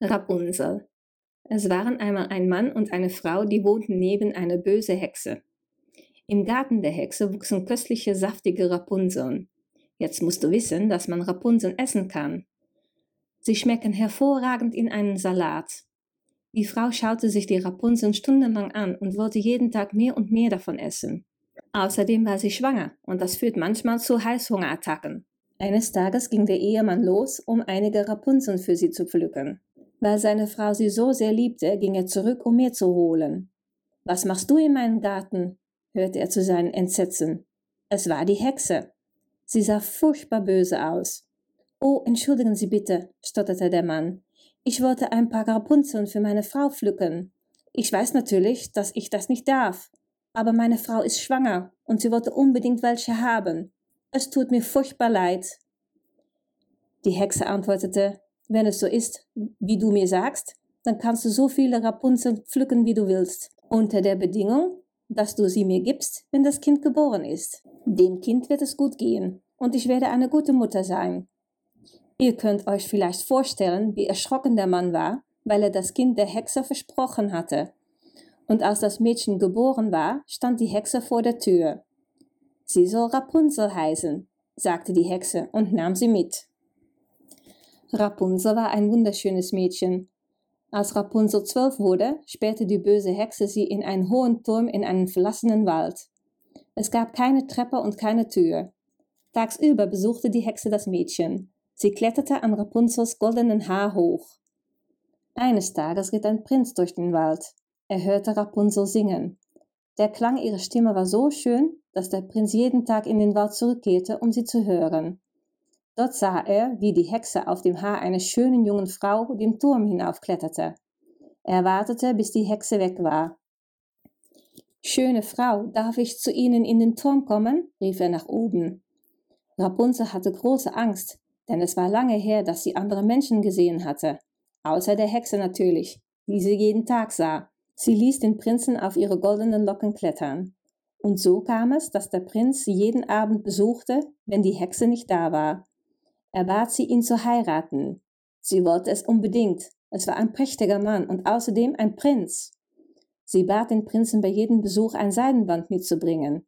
Rapunzel. Es waren einmal ein Mann und eine Frau, die wohnten neben einer böse Hexe. Im Garten der Hexe wuchsen köstliche, saftige Rapunzeln. Jetzt musst du wissen, dass man Rapunzeln essen kann. Sie schmecken hervorragend in einen Salat. Die Frau schaute sich die Rapunzeln stundenlang an und wollte jeden Tag mehr und mehr davon essen. Außerdem war sie schwanger und das führt manchmal zu Heißhungerattacken. Eines Tages ging der Ehemann los, um einige Rapunzeln für sie zu pflücken. Weil seine Frau sie so sehr liebte, ging er zurück, um mehr zu holen. Was machst du in meinem Garten? hörte er zu seinem Entsetzen. Es war die Hexe. Sie sah furchtbar böse aus. Oh, entschuldigen Sie bitte, stotterte der Mann. Ich wollte ein paar Rapunzeln für meine Frau pflücken. Ich weiß natürlich, dass ich das nicht darf, aber meine Frau ist schwanger und sie wollte unbedingt welche haben. Es tut mir furchtbar leid. Die Hexe antwortete, wenn es so ist, wie du mir sagst, dann kannst du so viele Rapunzeln pflücken, wie du willst, unter der Bedingung, dass du sie mir gibst, wenn das Kind geboren ist. Dem Kind wird es gut gehen, und ich werde eine gute Mutter sein. Ihr könnt euch vielleicht vorstellen, wie erschrocken der Mann war, weil er das Kind der Hexe versprochen hatte. Und als das Mädchen geboren war, stand die Hexe vor der Tür. Sie soll Rapunzel heißen, sagte die Hexe und nahm sie mit. Rapunzel war ein wunderschönes Mädchen. Als Rapunzel zwölf wurde, sperrte die böse Hexe sie in einen hohen Turm in einen verlassenen Wald. Es gab keine Treppe und keine Tür. Tagsüber besuchte die Hexe das Mädchen. Sie kletterte an Rapunzels goldenen Haar hoch. Eines Tages ritt ein Prinz durch den Wald. Er hörte Rapunzel singen. Der Klang ihrer Stimme war so schön, dass der Prinz jeden Tag in den Wald zurückkehrte, um sie zu hören. Dort sah er, wie die Hexe auf dem Haar einer schönen jungen Frau den Turm hinaufkletterte. Er wartete, bis die Hexe weg war. Schöne Frau, darf ich zu Ihnen in den Turm kommen? rief er nach oben. Rapunzel hatte große Angst, denn es war lange her, dass sie andere Menschen gesehen hatte, außer der Hexe natürlich, die sie jeden Tag sah. Sie ließ den Prinzen auf ihre goldenen Locken klettern. Und so kam es, dass der Prinz sie jeden Abend besuchte, wenn die Hexe nicht da war. Er bat sie, ihn zu heiraten. Sie wollte es unbedingt. Es war ein prächtiger Mann und außerdem ein Prinz. Sie bat den Prinzen bei jedem Besuch ein Seidenband mitzubringen.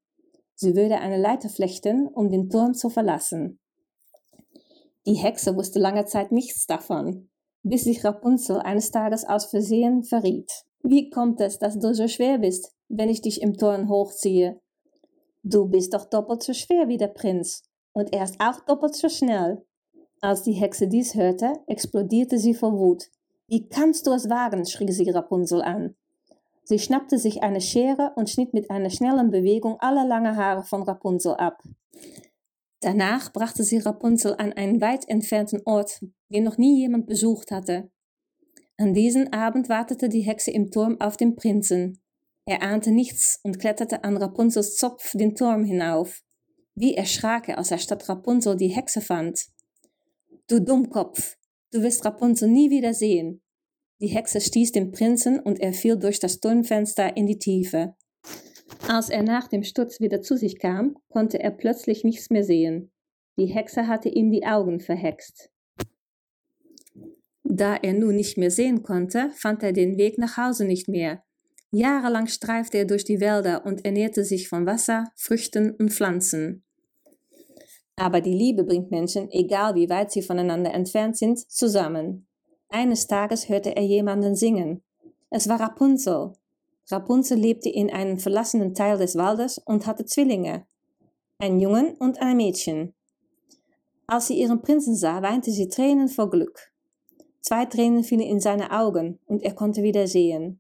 Sie würde eine Leiter flechten, um den Turm zu verlassen. Die Hexe wusste lange Zeit nichts davon, bis sich Rapunzel eines Tages aus Versehen verriet. Wie kommt es, dass du so schwer bist, wenn ich dich im Turm hochziehe? Du bist doch doppelt so schwer wie der Prinz, und er ist auch doppelt so schnell. Als die Hexe dies hörte, explodierte sie vor Wut. Wie kannst du es wagen? schrie sie Rapunzel an. Sie schnappte sich eine Schere und schnitt mit einer schnellen Bewegung alle lange Haare von Rapunzel ab. Danach brachte sie Rapunzel an einen weit entfernten Ort, den noch nie jemand besucht hatte. An diesem Abend wartete die Hexe im Turm auf den Prinzen. Er ahnte nichts und kletterte an Rapunzels Zopf den Turm hinauf. Wie erschrak er, als er statt Rapunzel die Hexe fand. Du Dummkopf, du wirst Rapunzel nie wieder sehen. Die Hexe stieß den Prinzen und er fiel durch das Turmfenster in die Tiefe. Als er nach dem Sturz wieder zu sich kam, konnte er plötzlich nichts mehr sehen. Die Hexe hatte ihm die Augen verhext. Da er nun nicht mehr sehen konnte, fand er den Weg nach Hause nicht mehr. Jahrelang streifte er durch die Wälder und ernährte sich von Wasser, Früchten und Pflanzen. Aber die Liebe bringt Menschen, egal wie weit sie voneinander entfernt sind, zusammen. Eines Tages hörte er jemanden singen. Es war Rapunzel. Rapunzel lebte in einem verlassenen Teil des Waldes und hatte Zwillinge, ein Jungen und ein Mädchen. Als sie ihren Prinzen sah, weinte sie Tränen vor Glück. Zwei Tränen fielen in seine Augen und er konnte wieder sehen.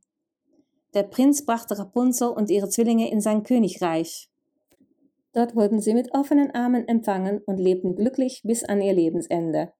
Der Prinz brachte Rapunzel und ihre Zwillinge in sein Königreich. Dort wurden sie mit offenen Armen empfangen und lebten glücklich bis an ihr Lebensende.